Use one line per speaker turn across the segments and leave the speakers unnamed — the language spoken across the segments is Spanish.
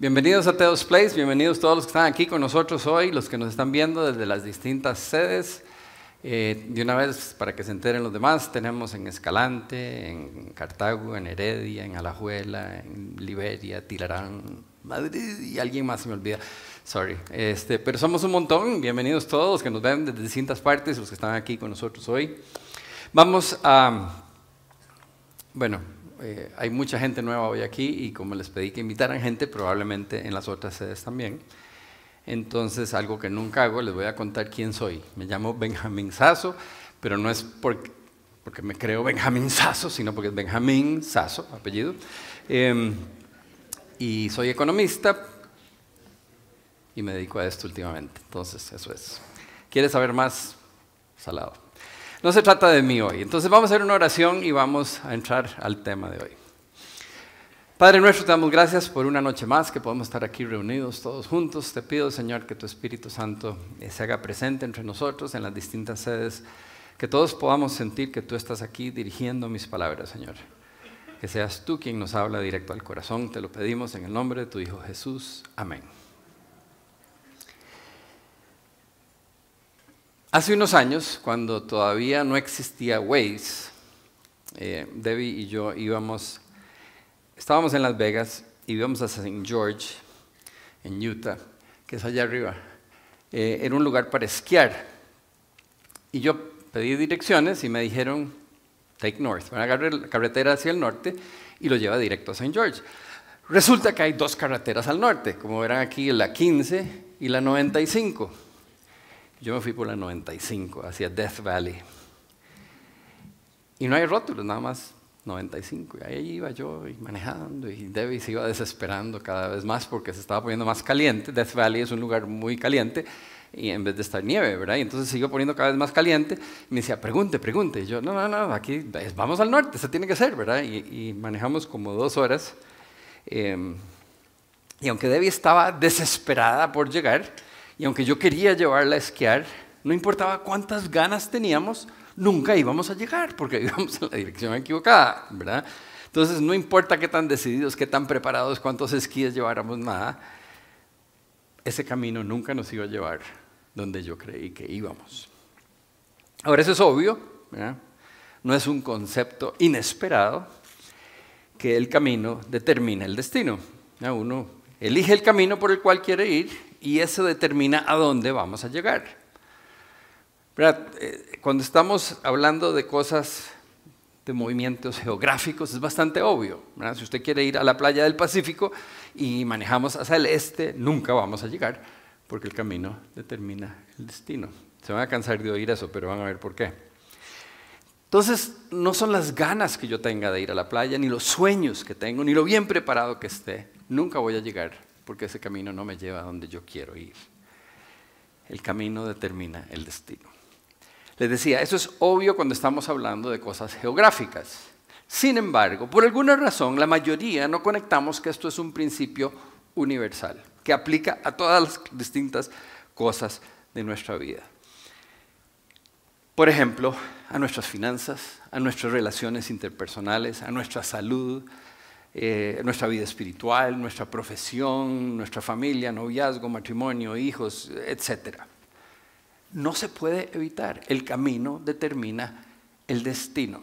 Bienvenidos a Teos Place, bienvenidos todos los que están aquí con nosotros hoy, los que nos están viendo desde las distintas sedes. Eh, de una vez, para que se enteren los demás, tenemos en Escalante, en Cartago, en Heredia, en Alajuela, en Liberia, Tilarán, Madrid y alguien más se me olvida. Sorry. Este, pero somos un montón. Bienvenidos todos los que nos ven desde distintas partes, los que están aquí con nosotros hoy. Vamos a. Bueno, eh, hay mucha gente nueva hoy aquí y como les pedí que invitaran gente, probablemente en las otras sedes también. Entonces, algo que nunca hago, les voy a contar quién soy. Me llamo Benjamín Sasso, pero no es porque, me creo Benjamín Sasso, sino porque es Benjamín Sasso, apellido. Eh, y soy economista y me dedico a esto últimamente. Entonces, eso es. ¿Quieres saber más? Salado. No se trata de mí hoy. Entonces vamos a hacer una oración y vamos a entrar al tema de hoy. Padre nuestro, te damos gracias por una noche más que podemos estar aquí reunidos todos juntos. Te pido, Señor, que tu Espíritu Santo se haga presente entre nosotros en las distintas sedes, que todos podamos sentir que tú estás aquí dirigiendo mis palabras, Señor. Que seas tú quien nos habla directo al corazón. Te lo pedimos en el nombre de tu Hijo Jesús. Amén. Hace unos años, cuando todavía no existía Waze, eh, Debbie y yo íbamos, estábamos en Las Vegas y íbamos a St. George, en Utah, que es allá arriba. Eh, era un lugar para esquiar. Y yo pedí direcciones y me dijeron, take north, agarrar la carretera hacia el norte y lo lleva directo a St. George. Resulta que hay dos carreteras al norte, como verán aquí, la 15 y la 95. Yo me fui por la 95 hacia Death Valley. Y no hay rótulos, nada más 95. Y ahí iba yo manejando y Debbie se iba desesperando cada vez más porque se estaba poniendo más caliente. Death Valley es un lugar muy caliente y en vez de estar nieve, ¿verdad? Y entonces se iba poniendo cada vez más caliente y me decía, pregunte, pregunte. Y yo, no, no, no, aquí vamos al norte, eso tiene que ser, ¿verdad? Y, manejamos como dos horas. Em, y aunque Debbie estaba desesperada por llegar, y aunque yo quería llevarla a esquiar, no importaba cuántas ganas teníamos, nunca íbamos a llegar porque íbamos en la dirección equivocada, ¿verdad? Entonces, no importa qué tan decididos, qué tan preparados, cuántos esquíes lleváramos, nada, ese camino nunca nos iba a llevar donde yo creí que íbamos. Ahora, eso es obvio, ¿verdad? no es un concepto inesperado que el camino determina el destino. Uno elige el camino por el cual quiere ir y eso determina a dónde vamos a llegar. Eh, cuando estamos hablando de cosas de movimientos geográficos es bastante obvio. Si usted quiere ir a la playa del Pacífico y manejamos hacia el este, nunca vamos a llegar porque el camino determina el destino. Se van a cansar de oír eso, pero van a ver por qué. Entonces, no son las ganas que yo tenga de ir a la playa, ni los sueños que tengo, ni lo bien preparado que esté. Nunca voy a llegar porque ese camino no me lleva a donde yo quiero ir. El camino determina el destino. Les decía, eso es obvio cuando estamos hablando de cosas geográficas. Sin embargo, por alguna razón, la mayoría no conectamos que esto es un principio universal, que aplica a todas las distintas cosas de nuestra vida. Por ejemplo, a nuestras finanzas, a nuestras relaciones interpersonales, a nuestra salud, eh, nuestra vida espiritual, nuestra profesión, nuestra familia, noviazgo, matrimonio, hijos, etc. No se puede evitar. El camino determina el destino.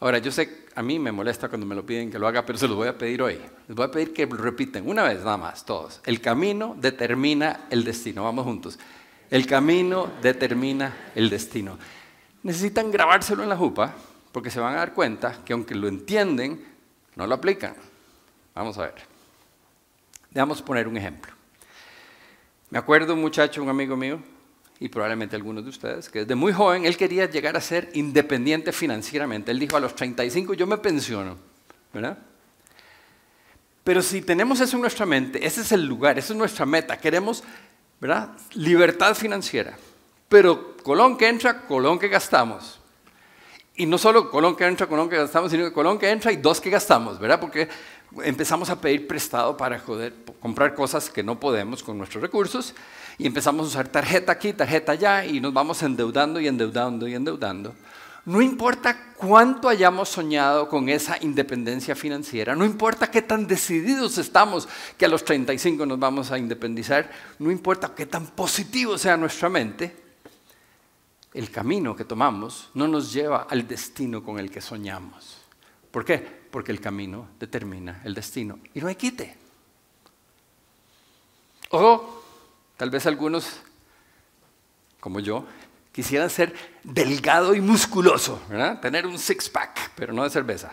Ahora, yo sé, a mí me molesta cuando me lo piden que lo haga, pero se lo voy a pedir hoy. Les voy a pedir que lo repiten una vez nada más, todos. El camino determina el destino. Vamos juntos. El camino determina el destino. Necesitan grabárselo en la jupa porque se van a dar cuenta que aunque lo entienden, no lo aplican. Vamos a ver. Dejamos poner un ejemplo. Me acuerdo un muchacho, un amigo mío, y probablemente algunos de ustedes, que desde muy joven él quería llegar a ser independiente financieramente. Él dijo, a los 35 yo me pensiono, ¿verdad? Pero si tenemos eso en nuestra mente, ese es el lugar, esa es nuestra meta, queremos, ¿verdad? Libertad financiera. Pero colón que entra, colón que gastamos. Y no solo Colón que entra, Colón que gastamos, sino que Colón que entra y dos que gastamos, ¿verdad? Porque empezamos a pedir prestado para comprar cosas que no podemos con nuestros recursos y empezamos a usar tarjeta aquí, tarjeta allá y nos vamos endeudando y endeudando y endeudando. No importa cuánto hayamos soñado con esa independencia financiera, no importa qué tan decididos estamos que a los 35 nos vamos a independizar, no importa qué tan positivo sea nuestra mente, el camino que tomamos no nos lleva al destino con el que soñamos. ¿Por qué? Porque el camino determina el destino y no hay quite. O tal vez algunos, como yo, quisieran ser delgado y musculoso, tener un six-pack, pero no de cerveza.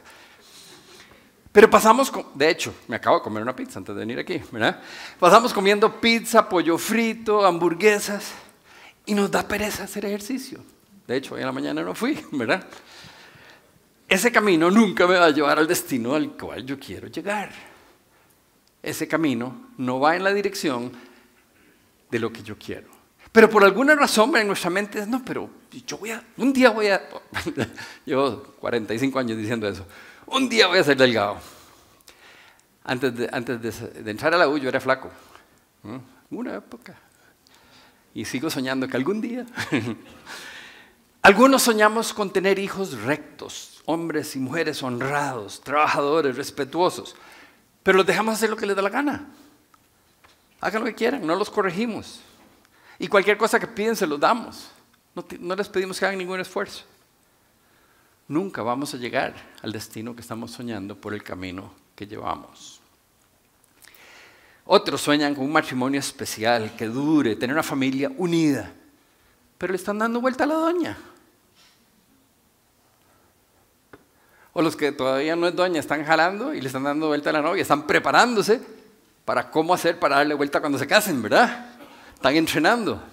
Pero pasamos, de hecho, me acabo de comer una pizza antes de venir aquí, ¿verdad? Pasamos comiendo pizza, pollo frito, hamburguesas y nos da pereza hacer ejercicio. De hecho, hoy en la mañana no fui, ¿verdad? Ese camino nunca me va a llevar al destino al cual yo quiero llegar. Ese camino no va en la dirección de lo que yo quiero. Pero por alguna razón en nuestra mente es, no, pero yo voy a, un día voy a, llevo 45 años diciendo eso, un día voy a ser delgado. Antes de, antes de, entrar a la U yo era flaco, una época. Y sigo soñando que algún día. Algunos soñamos con tener hijos rectos, hombres y mujeres honrados, trabajadores, respetuosos, pero los dejamos hacer lo que les da la gana. Hagan lo que quieran, no los corregimos. Y cualquier cosa que piden se los damos. No, les pedimos que hagan ningún esfuerzo. Nunca vamos a llegar al destino que estamos soñando por el camino que llevamos. Otros sueñan con un matrimonio especial, que dure, tener una familia unida, pero le están dando vuelta a la doña. O los que todavía no es doña están jalando y le están dando vuelta a la novia, están preparándose para cómo hacer para darle vuelta cuando se casen, ¿verdad? Están entrenando.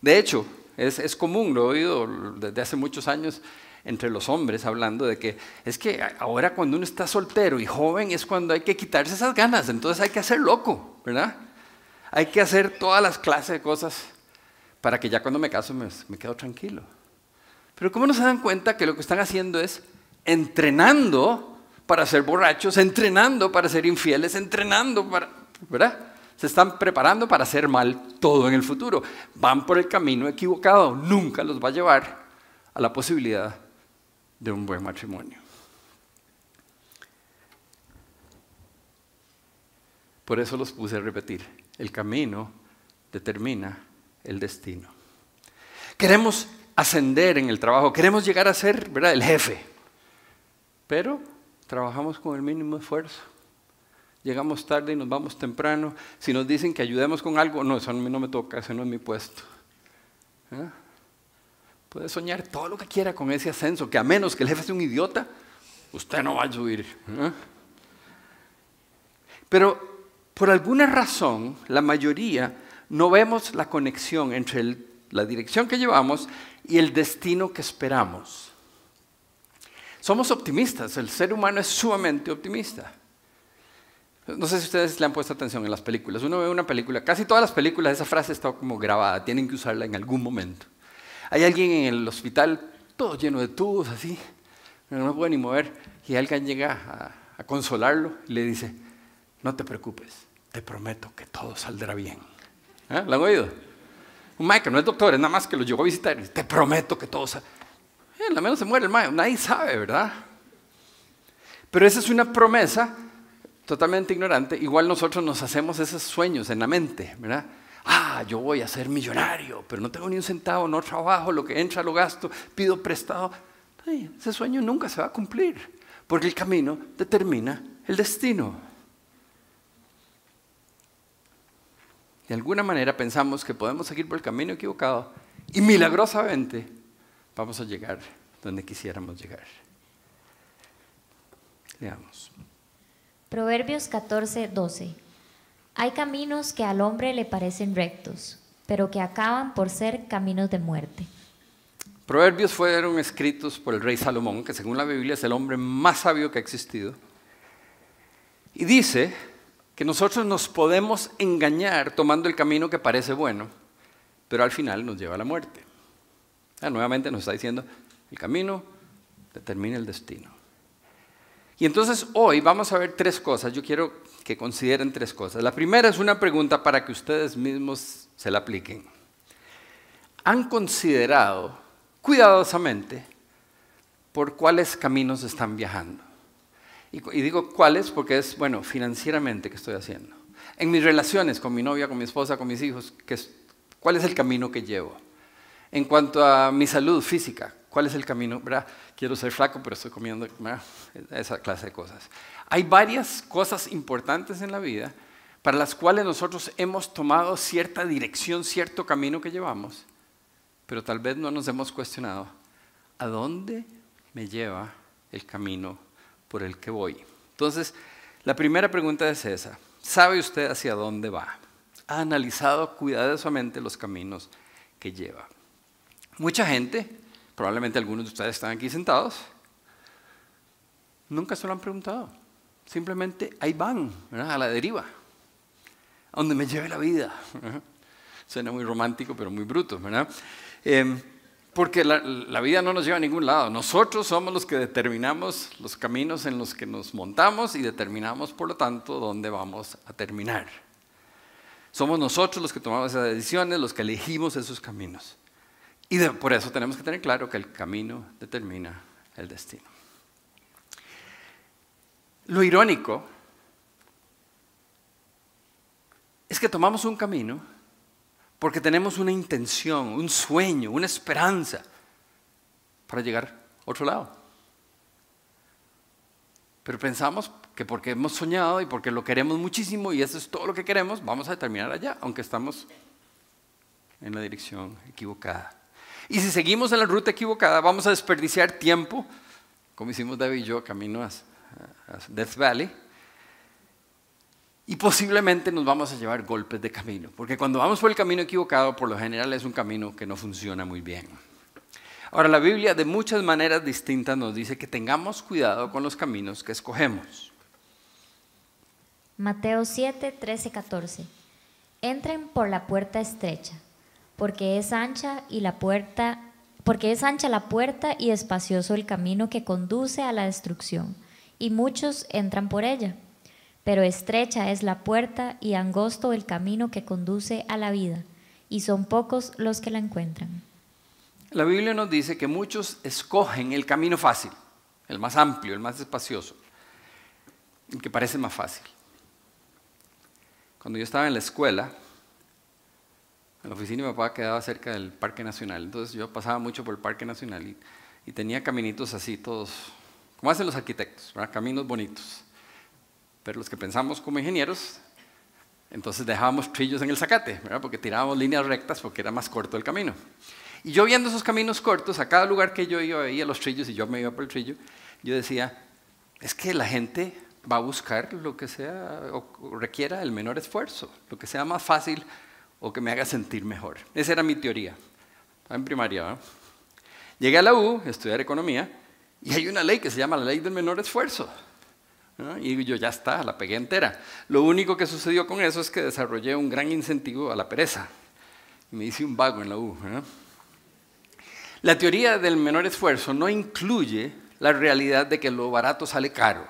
De hecho, es, común, lo he oído desde hace muchos años entre los hombres hablando de que es que ahora cuando uno está soltero y joven es cuando hay que quitarse esas ganas, entonces hay que hacer loco, ¿verdad? Hay que hacer todas las clases de cosas para que ya cuando me caso me, me quedo tranquilo. Pero ¿cómo no se dan cuenta que lo que están haciendo es entrenando para ser borrachos, entrenando para ser infieles, entrenando para, ¿verdad? se están preparando para hacer mal todo en el futuro. Van por el camino equivocado, nunca los va a llevar a la posibilidad de un buen matrimonio. Por eso los puse a repetir. El camino determina el destino. Queremos ascender en el trabajo, queremos llegar a ser ¿verdad? el jefe, pero trabajamos con el mínimo esfuerzo. Llegamos tarde y nos vamos temprano. Si nos dicen que ayudemos con algo, no, eso no me toca, eso no es mi puesto. ¿Eh? Puede soñar todo lo que quiera con ese ascenso, que a menos que el jefe sea un idiota, usted no va a subir. ¿eh? Pero por alguna razón, la mayoría no vemos la conexión entre la dirección que llevamos y el destino que esperamos. Somos optimistas, el ser humano es sumamente optimista. No sé si ustedes le han puesto atención en las películas. Uno ve una película, casi todas las películas, esa frase está como grabada, tienen que usarla en algún momento. Hay alguien en el hospital, todo lleno de tubos, así, no puede ni mover, y alguien llega a, consolarlo y le dice, no te preocupes, te prometo que todo saldrá bien. ¿Eh? ¿Lo han oído? Un maestro no es doctor, es nada más que lo llegó a visitar, y dice, te prometo que todo saldrá bien. la menos se muere el maestro, nadie sabe, ¿verdad? Pero esa es una promesa totalmente ignorante, igual nosotros nos hacemos esos sueños en la mente, ¿verdad? Ah, yo voy a ser millonario, pero no tengo ni un centavo, no trabajo, lo que entra lo gasto, pido prestado. ese sueño nunca se va a cumplir, porque el camino determina el destino. De alguna manera pensamos que podemos seguir por el camino equivocado y milagrosamente vamos a llegar donde quisiéramos llegar. Leamos.
Proverbios 14, 12. Hay caminos que al hombre le parecen rectos, pero que acaban por ser caminos de muerte.
Proverbios fueron escritos por el rey Salomón, que según la Biblia es el hombre más sabio que ha existido. Y dice que nosotros nos podemos engañar tomando el camino que parece bueno, pero al final nos lleva a la muerte. nuevamente nos está diciendo, el camino determina el destino. Y entonces hoy vamos a ver tres cosas. Yo quiero que consideren tres cosas. La primera es una pregunta para que ustedes mismos se la apliquen. ¿Han considerado cuidadosamente por cuáles caminos están viajando. Y, digo cuáles porque es, bueno, financieramente que estoy haciendo. En mis relaciones con mi novia, con mi esposa, con mis hijos, ¿cuál es el camino que llevo? En cuanto a mi salud física, ¿cuál es el camino? ¿verdad? Quiero ser flaco, pero estoy comiendo esa clase de cosas. Hay varias cosas importantes en la vida para las cuales nosotros hemos tomado cierta dirección, cierto camino que llevamos, pero tal vez no nos hemos cuestionado a dónde me lleva el camino por el que voy. Entonces, la primera pregunta es esa. ¿Sabe usted hacia dónde va? ¿Ha analizado cuidadosamente los caminos que lleva? Mucha gente, probablemente algunos de ustedes están aquí sentados, nunca se lo han preguntado. Simplemente ahí van, a la deriva, a donde me lleve la vida. Suena muy romántico, pero muy bruto, ¿verdad? Em, porque la, vida no nos lleva a ningún lado. Nosotros somos los que determinamos los caminos en los que nos montamos y determinamos, por lo tanto, dónde vamos a terminar. Somos nosotros los que tomamos esas decisiones, los que elegimos esos caminos. Y por eso tenemos que tener claro que el camino determina el destino. Lo irónico es que tomamos un camino porque tenemos una intención, un sueño, una esperanza para llegar a otro lado. Pero pensamos que porque hemos soñado y porque lo queremos muchísimo y eso es todo lo que queremos, vamos a terminar allá, aunque estamos en la dirección equivocada. Y si seguimos en la ruta equivocada, vamos a desperdiciar tiempo, como hicimos David y yo, camino a Death Valley, y posiblemente nos vamos a llevar golpes de camino, porque cuando vamos por el camino equivocado, por lo general es un camino que no funciona muy bien. Ahora, la Biblia de muchas maneras distintas nos dice que tengamos cuidado con los caminos que escogemos.
Mateo 7, 13, 14. Entren por la puerta estrecha, porque es ancha y la puerta, porque es ancha la puerta y espacioso el camino que conduce a la destrucción, y muchos entran por ella pero estrecha es la puerta y angosto el camino que conduce a la vida, y son pocos los que la encuentran.
La Biblia nos dice que muchos escogen el camino fácil, el más amplio, el más espacioso, el que parece más fácil. Cuando yo estaba en la escuela, la oficina de mi papá quedaba cerca del Parque Nacional, entonces yo pasaba mucho por el Parque Nacional y, tenía caminitos así, todos, como hacen los arquitectos, caminos bonitos. Pero los que pensamos como ingenieros, entonces dejábamos trillos en el zacate, porque tirábamos líneas rectas porque era más corto el camino. Y yo viendo esos caminos cortos, a cada lugar que yo iba veía los trillos y yo me iba por el trillo, yo decía, es que la gente va a buscar lo que sea o requiera el menor esfuerzo, lo que sea más fácil o que me haga sentir mejor. Esa era mi teoría. Estaba en primaria. Llegué a la U, estudiar economía, y hay una ley que se llama la ley del menor esfuerzo. Y yo ya está, la pegué entera. Lo único que sucedió con eso es que desarrollé un gran incentivo a la pereza. Me hice un vago en la U. La teoría del menor esfuerzo no incluye la realidad de que lo barato sale caro,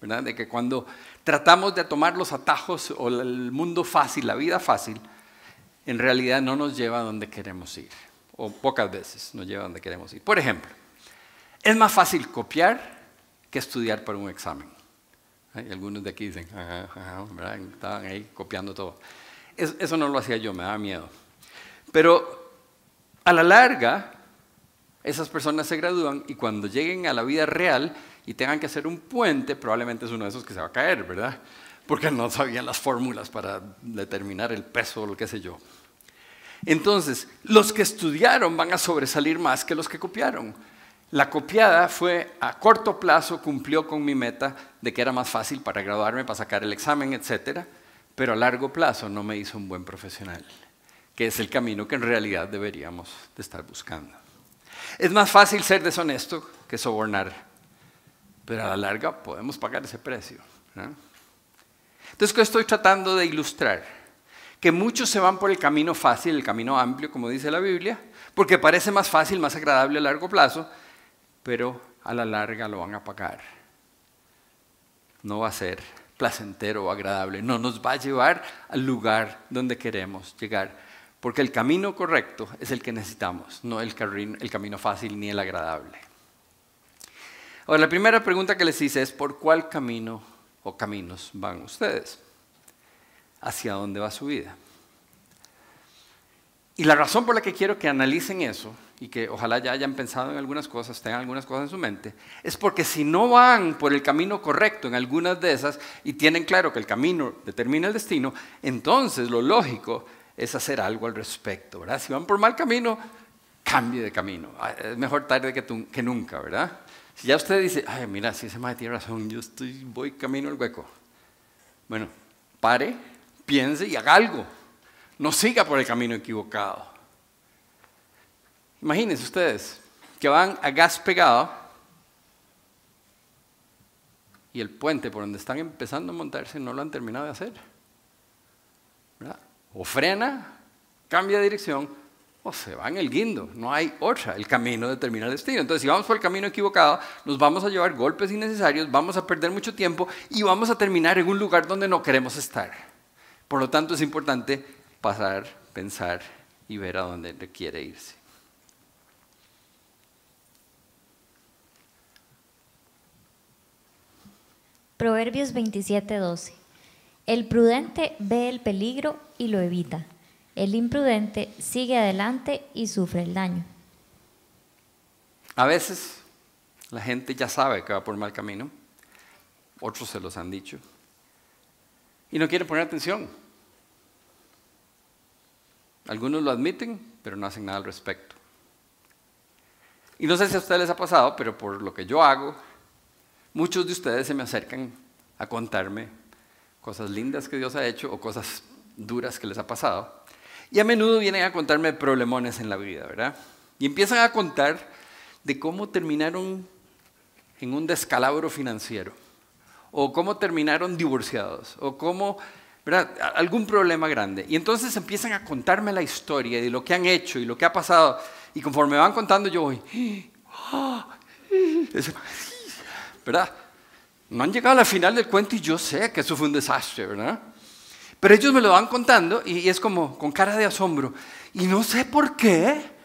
¿verdad? de que cuando tratamos de tomar los atajos o el mundo fácil, la vida fácil, en realidad no nos lleva a donde queremos ir, o pocas veces nos lleva a donde queremos ir. Por ejemplo, es más fácil copiar que estudiar para un examen. Y algunos de aquí dicen, estaban ahí copiando todo. Eso no lo hacía yo, me daba miedo. Pero a la larga, esas personas se gradúan y cuando lleguen a la vida real y tengan que hacer un puente, probablemente es uno de esos que se va a caer, ¿verdad? Porque no sabían las fórmulas para determinar el peso o lo que sé yo. Entonces, los que estudiaron van a sobresalir más que los que copiaron. La copiada fue a corto plazo, cumplió con mi meta de que era más fácil para graduarme, para sacar el examen, etc. Pero a largo plazo no me hizo un buen profesional, que es el camino que en realidad deberíamos de estar buscando. Es más fácil ser deshonesto que sobornar, pero a la larga podemos pagar ese precio. Entonces, ¿qué estoy tratando de ilustrar? Que muchos se van por el camino fácil, el camino amplio, como dice la Biblia, porque parece más fácil, más agradable a largo plazo, pero a la larga lo van a pagar. No va a ser placentero o agradable, no nos va a llevar al lugar donde queremos llegar. Porque el camino correcto es el que necesitamos, no el, camino fácil ni el agradable. Ahora, la primera pregunta que les hice es, ¿por cuál camino o caminos van ustedes? ¿Hacia dónde va su vida? Y la razón por la que quiero que analicen eso y que ojalá ya hayan pensado en algunas cosas, tengan algunas cosas en su mente, es porque si no van por el camino correcto en algunas de esas y tienen claro que el camino determina el destino, entonces lo lógico es hacer algo al respecto, ¿verdad? Si van por mal camino, cambie de camino. Ah, es mejor tarde que, nunca, ¿verdad? Si ya usted dice, ay, mira, si ese madre tiene razón, yo estoy, voy camino al hueco. Bueno, pare, piense y haga algo no siga por el camino equivocado. Imagínense ustedes que van a gas pegado y el puente por donde están empezando a montarse no lo han terminado de hacer. O frena, cambia de dirección o se va en el guindo. No hay otra. El camino determina el destino. Entonces, si vamos por el camino equivocado, nos vamos a llevar golpes innecesarios, vamos a perder mucho tiempo y vamos a terminar en un lugar donde no queremos estar. Por lo tanto, es importante pasar, pensar y ver a dónde quiere irse.
Proverbios 27:12. El prudente ve el peligro y lo evita. El imprudente sigue adelante y sufre el daño.
A veces la gente ya sabe que va por mal camino, otros se los han dicho, y no quiere poner atención. Algunos lo admiten, pero no hacen nada al respecto. Y no sé si a ustedes les ha pasado, pero por lo que yo hago, muchos de ustedes se me acercan a contarme cosas lindas que Dios ha hecho o cosas duras que les ha pasado. Y a menudo vienen a contarme problemones en la vida, ¿verdad? Y empiezan a contar de cómo terminaron en un descalabro financiero, o cómo terminaron divorciados, o cómo Algún problema grande. Y entonces empiezan a contarme la historia de lo que han hecho y lo que ha pasado. Y conforme van contando, yo voy, ¿verdad? No han llegado a la final del cuento y yo sé que eso fue un desastre, ¿verdad? Pero ellos me lo van contando y es como con cara de asombro. Y no sé por qué.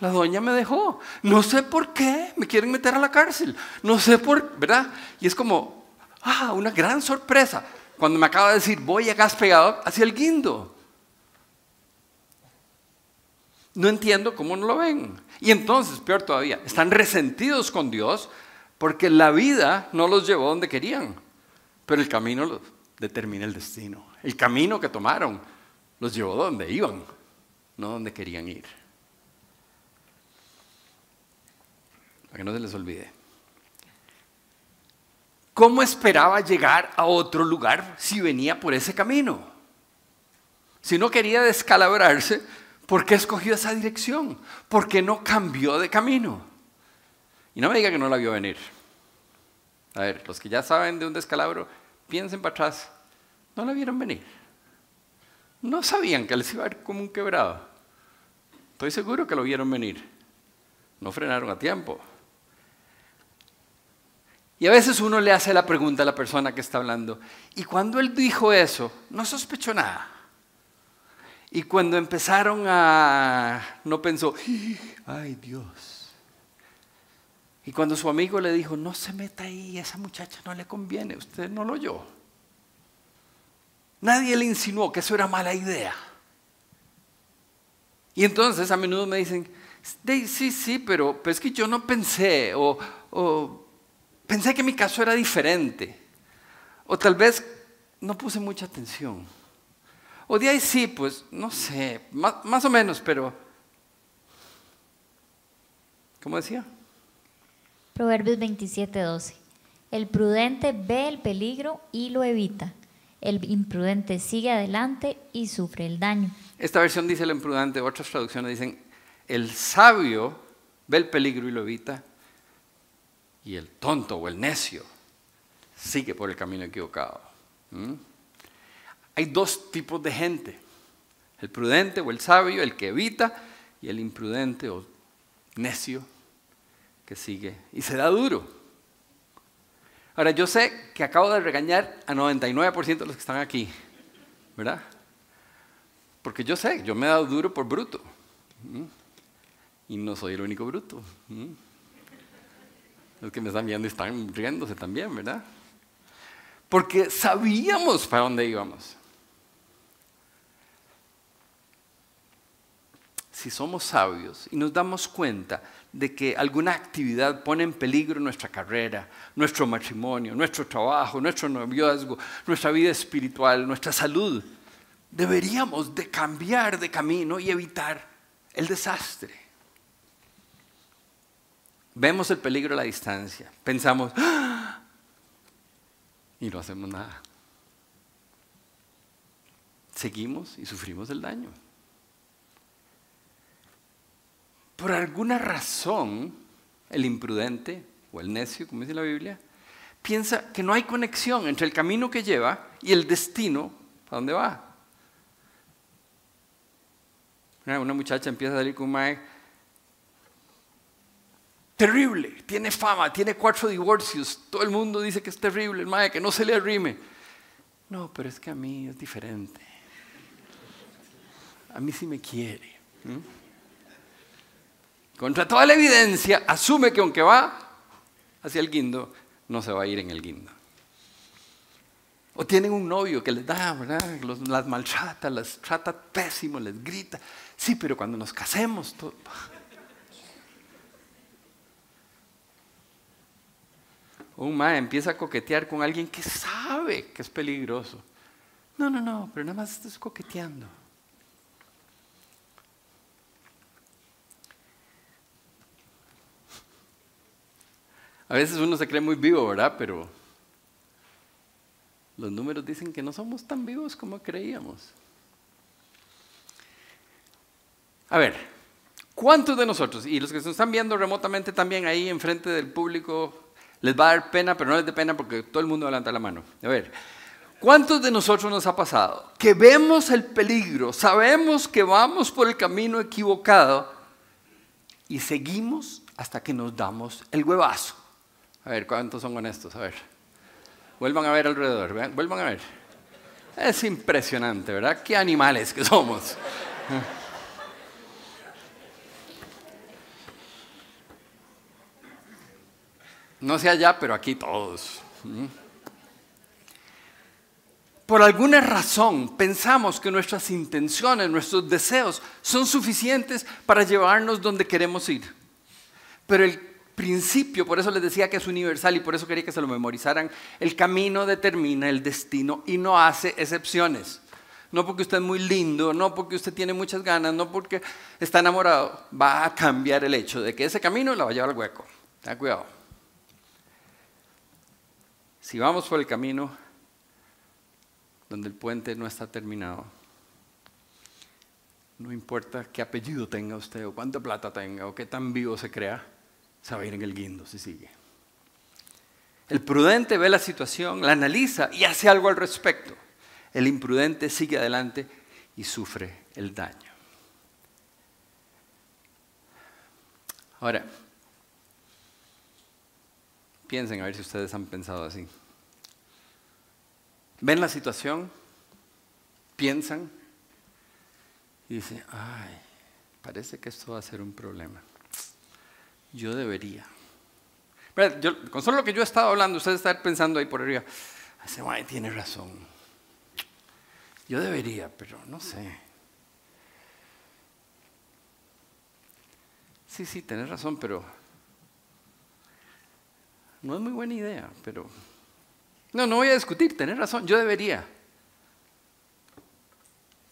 La doña me dejó. No sé por qué me quieren meter a la cárcel. No sé por, ¿verdad? Y es como, ah, una gran sorpresa, cuando me acaba de decir, voy a gas hacia el guindo. No entiendo cómo no lo ven. Y entonces, peor todavía, están resentidos con Dios porque la vida no los llevó donde querían, pero el camino determina el destino. El camino que tomaron los llevó donde iban, no donde querían ir. Para que no se les olvide. ¿Cómo esperaba llegar a otro lugar si venía por ese camino? Si no quería descalabrarse, ¿por qué escogió esa dirección? ¿Por qué no cambió de camino? Y no me diga que no la vio venir. A ver, los que ya saben de un descalabro, piensen para atrás. No la vieron venir. No sabían que les iba a ir como un quebrado. Estoy seguro que lo vieron venir. No frenaron a tiempo. Y a veces uno le hace la pregunta a la persona que está hablando, y cuando él dijo eso, no sospechó nada. Y cuando empezaron a... no pensó, ay Dios. Y cuando su amigo le dijo, no se meta ahí, esa muchacha no le conviene, usted no lo oyó. Nadie le insinuó que eso era mala idea. Y entonces a menudo me dicen, sí, sí, pero, es que yo no pensé, o pensé que mi caso era diferente. O tal vez no puse mucha atención. O de ahí sí, pues no sé, más, o menos, pero... ¿Cómo decía?
Proverbios 27, 12. El prudente ve el peligro y lo evita. El imprudente sigue adelante y sufre el daño.
Esta versión dice el imprudente, otras traducciones dicen, el sabio ve el peligro y lo evita, y el tonto o el necio sigue por el camino equivocado. Hay dos tipos de gente, el prudente o el sabio, el que evita, y el imprudente o necio que sigue y se da duro. Ahora, yo sé que acabo de regañar a 99% de los que están aquí, ¿verdad? Porque yo sé, yo me he dado duro por bruto. Y no soy el único bruto. Los que me están viendo están riéndose también, ¿verdad? Porque sabíamos para dónde íbamos. Si somos sabios y nos damos cuenta de que alguna actividad pone en peligro nuestra carrera, nuestro matrimonio, nuestro trabajo, nuestro noviazgo, nuestra vida espiritual, nuestra salud, deberíamos de cambiar de camino y evitar el desastre. Vemos el peligro a la distancia, pensamos, ¡Ah! y no hacemos nada. Seguimos y sufrimos el daño. Por alguna razón, el imprudente o el necio, como dice la Biblia, piensa que no hay conexión entre el camino que lleva y el destino a dónde va. Una muchacha empieza a salir con un mae terrible, tiene fama, tiene cuatro divorcios, todo el mundo dice que es terrible, el mae, que no se le arrime. No, pero es que a mí es diferente. A mí sí me quiere. Contra toda la evidencia, asume que aunque va hacia el guindo, no se va a ir en el guindo. O tienen un novio que les da, las maltrata, las trata pésimo, les grita. Sí, pero cuando nos casemos, todo... un mae empieza a coquetear con alguien que sabe que es peligroso. No, no, no, pero nada más estás coqueteando. A veces uno se cree muy vivo, ¿verdad? Pero los números dicen que no somos tan vivos como creíamos. A ver, ¿cuántos de nosotros, y los que se están viendo remotamente también ahí enfrente del público, les va a dar pena, pero no les dé pena porque todo el mundo levanta la mano? A ver, ¿cuántos de nosotros nos ha pasado que vemos el peligro, sabemos que vamos por el camino equivocado y seguimos hasta que nos damos el huevazo? A ver, ¿cuántos son honestos? A ver. Vuelvan a ver alrededor, vuelvan a ver. Es impresionante, ¿verdad? Qué animales que somos. No sé allá, pero aquí todos. Por alguna razón pensamos que nuestras intenciones, nuestros deseos son suficientes para llevarnos donde queremos ir. Pero el principio, por eso les decía que es universal y por eso quería que se lo memorizaran, el camino determina el destino y no hace excepciones. No porque usted es muy lindo, no porque usted tiene muchas ganas, no porque está enamorado, va a cambiar el hecho de que ese camino la va a llevar al hueco. Ten cuidado. Si vamos por el camino donde el puente no está terminado, no importa qué apellido tenga usted o cuánta plata tenga o qué tan vivo se crea, se va a ir en el guindo si sigue. El prudente ve la situación, la analiza y hace algo al respecto. El imprudente sigue adelante y sufre el daño. Ahora, piensen a ver si ustedes han pensado así. Ven la situación, piensan y dicen, ay, parece que esto va a ser un problema yo debería. con solo lo que yo he estado hablando, ustedes están pensando ahí por arriba, ese guay tiene razón. Yo debería, pero no sé. Sí, sí, tenés razón, pero no es muy buena idea, pero... No, no voy a discutir, tenés razón, yo debería.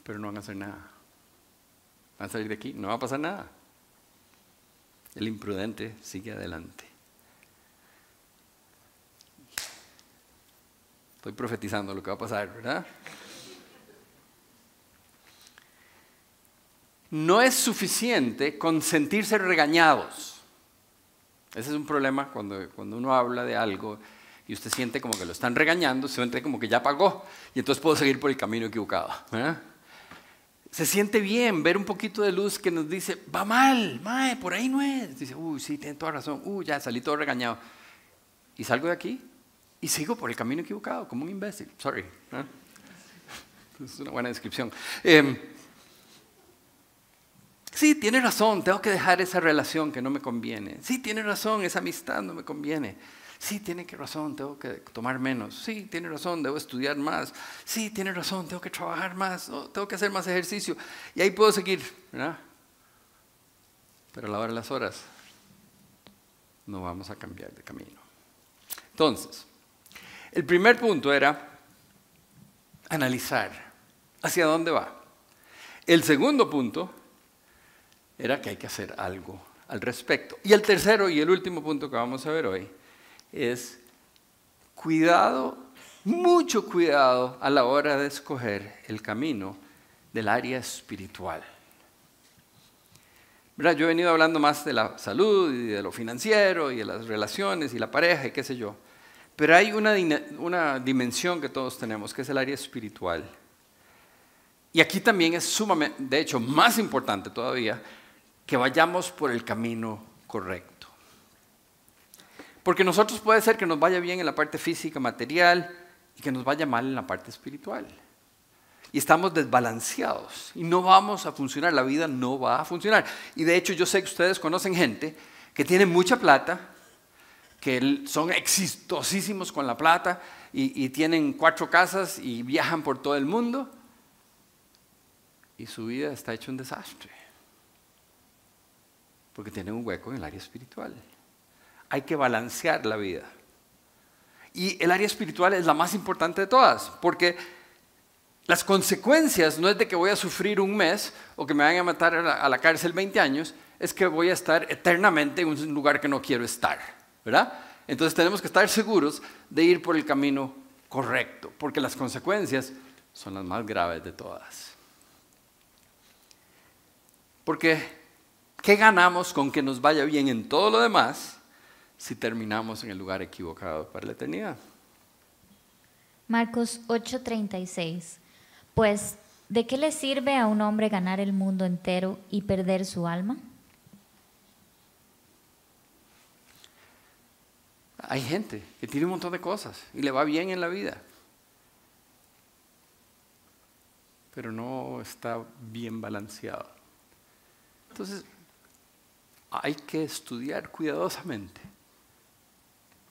Pero no van a hacer nada. Van a salir de aquí, no va a pasar nada. El imprudente sigue adelante. Estoy profetizando lo que va a pasar, ¿verdad? No es suficiente con sentirse regañados. Ese es un problema cuando, cuando uno habla de algo y usted siente como que lo están regañando, siente como que ya pagó y entonces puedo seguir por el camino equivocado. ¿verdad? Se siente bien ver un poquito de luz que nos dice, va mal, mae, por ahí no es. Dice, uy, sí, tiene toda razón, uy, ya salí todo regañado. Y salgo de aquí y sigo por el camino equivocado, como un imbécil. Sorry. Es una buena descripción. Em, Sí, tiene razón, tengo que dejar esa relación que no me conviene. Sí, tiene razón, esa amistad no me conviene. Sí, tiene que razón, tengo que tomar menos. Sí, tiene razón, debo estudiar más. Sí, tiene razón, tengo que trabajar más. tengo que hacer más ejercicio. Y ahí puedo seguir, ¿verdad? Pero a la hora de las horas no vamos a cambiar de camino. Entonces, el primer punto era analizar hacia dónde va. El segundo punto era que hay que hacer algo al respecto. Y el tercero y el último punto que vamos a ver hoy es cuidado, mucho cuidado a la hora de escoger el camino del área espiritual. Yo he venido hablando más de la salud y de lo financiero y de las relaciones y la pareja y qué sé yo. Pero hay una, una dimensión que todos tenemos, que es el área espiritual. Y aquí también es sumamente, de hecho, más importante todavía, que vayamos por el camino correcto. Porque nosotros puede ser que nos vaya bien en la parte física, material, y que nos vaya mal en la parte espiritual. Y estamos desbalanceados y no vamos a funcionar, la vida no va a funcionar. Y de hecho yo sé que ustedes conocen gente que tiene mucha plata, que son exitosísimos con la plata y, tienen cuatro casas y viajan por todo el mundo y su vida está hecho un desastre porque tiene un hueco en el área espiritual. Hay que balancear la vida. Y el área espiritual es la más importante de todas, porque las consecuencias no es de que voy a sufrir un mes o que me vayan a matar a la, cárcel 20 años, es que voy a estar eternamente en un lugar que no quiero estar, ¿verdad? Entonces tenemos que estar seguros de ir por el camino correcto, porque las consecuencias son las más graves de todas. Porque ¿Qué ganamos con que nos vaya bien en todo lo demás si terminamos en el lugar equivocado para la eternidad?
Marcos 8:36. Pues, ¿de qué le sirve a un hombre ganar el mundo entero y perder su alma?
Hay gente que tiene un montón de cosas y le va bien en la vida, pero no está bien balanceado. Entonces, hay que estudiar cuidadosamente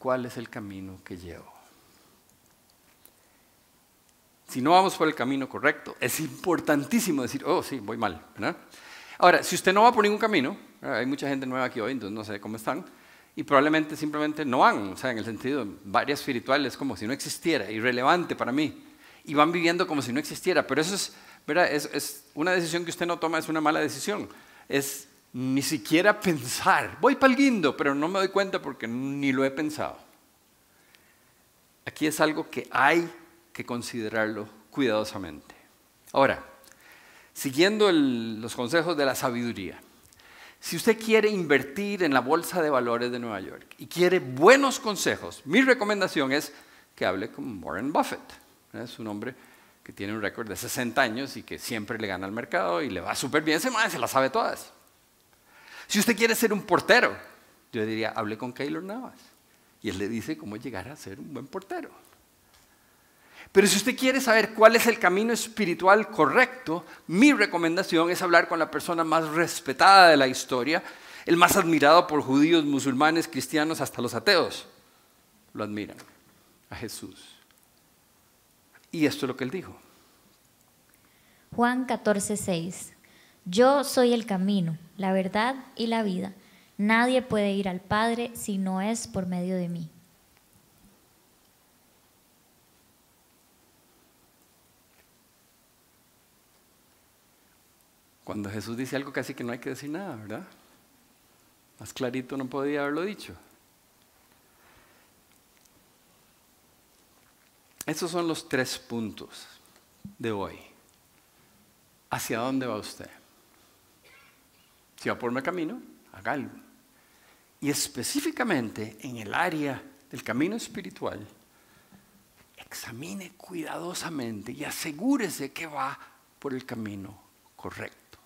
cuál es el camino que llevo. Si no vamos por el camino correcto, es importantísimo decir, oh, sí, voy mal. Ahora, si usted no va por ningún camino, hay mucha gente nueva aquí hoy, entonces no sé cómo están, y probablemente simplemente no van, o sea, en el sentido, varias espirituales como si no existiera, irrelevante para mí, y van viviendo como si no existiera, pero eso es, ¿verdad? Es, es una decisión que usted no toma, es una mala decisión. Es ni siquiera pensar. Voy para el guindo, pero no me doy cuenta porque ni lo he pensado. Aquí es algo que hay que considerarlo cuidadosamente. Ahora, siguiendo los consejos de la sabiduría, si usted quiere invertir en la bolsa de valores de Nueva York y quiere buenos consejos, mi recomendación es que hable con Warren Buffett. Es un hombre que tiene un récord de 60 años y que siempre le gana al mercado y le va súper bien, se, se las sabe todas. Si usted quiere ser un portero, yo diría, hable con Keylor Navas. Y él le dice cómo llegar a ser un buen portero. Pero si usted quiere saber cuál es el camino espiritual correcto, mi recomendación es hablar con la persona más respetada de la historia, el más admirado por judíos, musulmanes, cristianos, hasta los ateos. Lo admiran, a Jesús. Y esto es lo que él dijo.
Juan 14, 6. Yo soy el camino, la verdad y la vida. Nadie puede ir al Padre si no es por medio de mí.
Cuando Jesús dice algo casi que no hay que decir nada, ¿verdad? Más clarito no podía haberlo dicho. Estos son los tres puntos de hoy. ¿Hacia dónde va usted? Si va por mi camino, haga algo. Y específicamente en el área del camino espiritual, examine cuidadosamente y asegúrese que va por el camino correcto.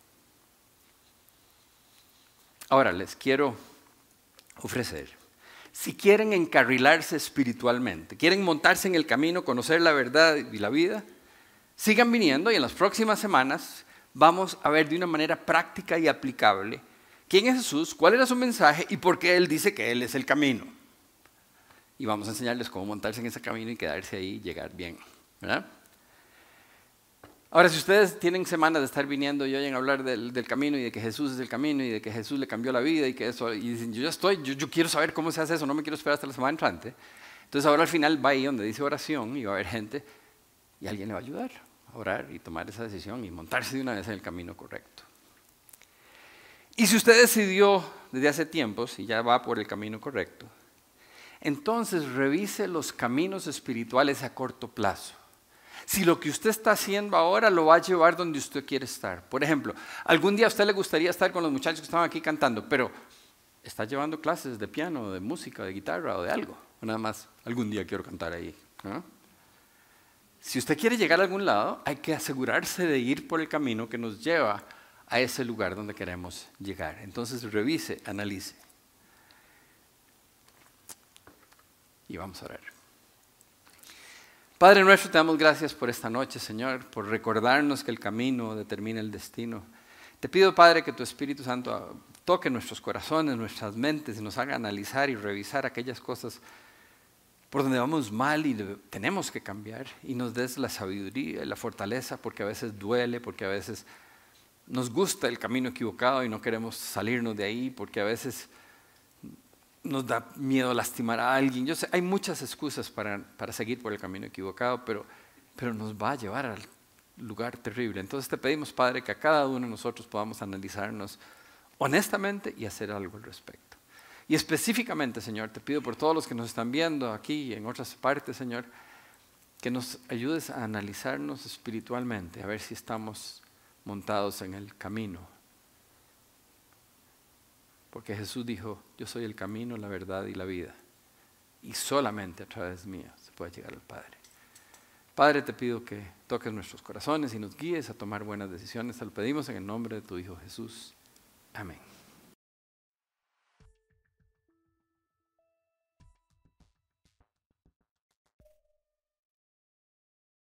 Ahora les quiero ofrecer, si quieren encarrilarse espiritualmente, quieren montarse en el camino, conocer la verdad y la vida, sigan viniendo y en las próximas semanas vamos a ver de una manera práctica y aplicable quién es Jesús, cuál era su mensaje y por qué Él dice que Él es el camino. Y vamos a enseñarles cómo montarse en ese camino y quedarse ahí y llegar bien. Ahora, si ustedes tienen semanas de estar viniendo y oyen hablar del, camino y de que Jesús es el camino y de que Jesús le cambió la vida y que eso, y dicen, yo ya estoy, yo, yo quiero saber cómo se hace eso, no me quiero esperar hasta la semana entrante. Entonces ahora al final va ahí donde dice oración y va a haber gente y alguien le va a ayudar orar y tomar esa decisión y montarse de una vez en el camino correcto. Y si usted decidió desde hace tiempos y ya va por el camino correcto, entonces revise los caminos espirituales a corto plazo. Si lo que usted está haciendo ahora lo va a llevar donde usted quiere estar. Por ejemplo, algún día a usted le gustaría estar con los muchachos que estaban aquí cantando, pero está llevando clases de piano, de música, de guitarra o de algo. Nada más, algún día quiero cantar ahí. Si usted quiere llegar a algún lado, hay que asegurarse de ir por el camino que nos lleva a ese lugar donde queremos llegar. Entonces revise, analice. Y vamos a ver. Padre nuestro, te damos gracias por esta noche, Señor, por recordarnos que el camino determina el destino. Te pido, Padre, que tu Espíritu Santo toque nuestros corazones, nuestras mentes y nos haga analizar y revisar aquellas cosas por donde vamos mal y tenemos que cambiar y nos des la sabiduría y la fortaleza porque a veces duele, porque a veces nos gusta el camino equivocado y no queremos salirnos de ahí, porque a veces nos da miedo lastimar a alguien. Yo sé, hay muchas excusas para, seguir por el camino equivocado, pero, pero nos va a llevar al lugar terrible. Entonces te pedimos, Padre, que a cada uno de nosotros podamos analizarnos honestamente y hacer algo al respecto. Y específicamente, Señor, te pido por todos los que nos están viendo aquí y en otras partes, Señor, que nos ayudes a analizarnos espiritualmente, a ver si estamos montados en el camino. Porque Jesús dijo, yo soy el camino, la verdad y la vida. Y solamente a través mío se puede llegar al Padre. Padre, te pido que toques nuestros corazones y nos guíes a tomar buenas decisiones. Te lo pedimos en el nombre de tu Hijo Jesús. Amén.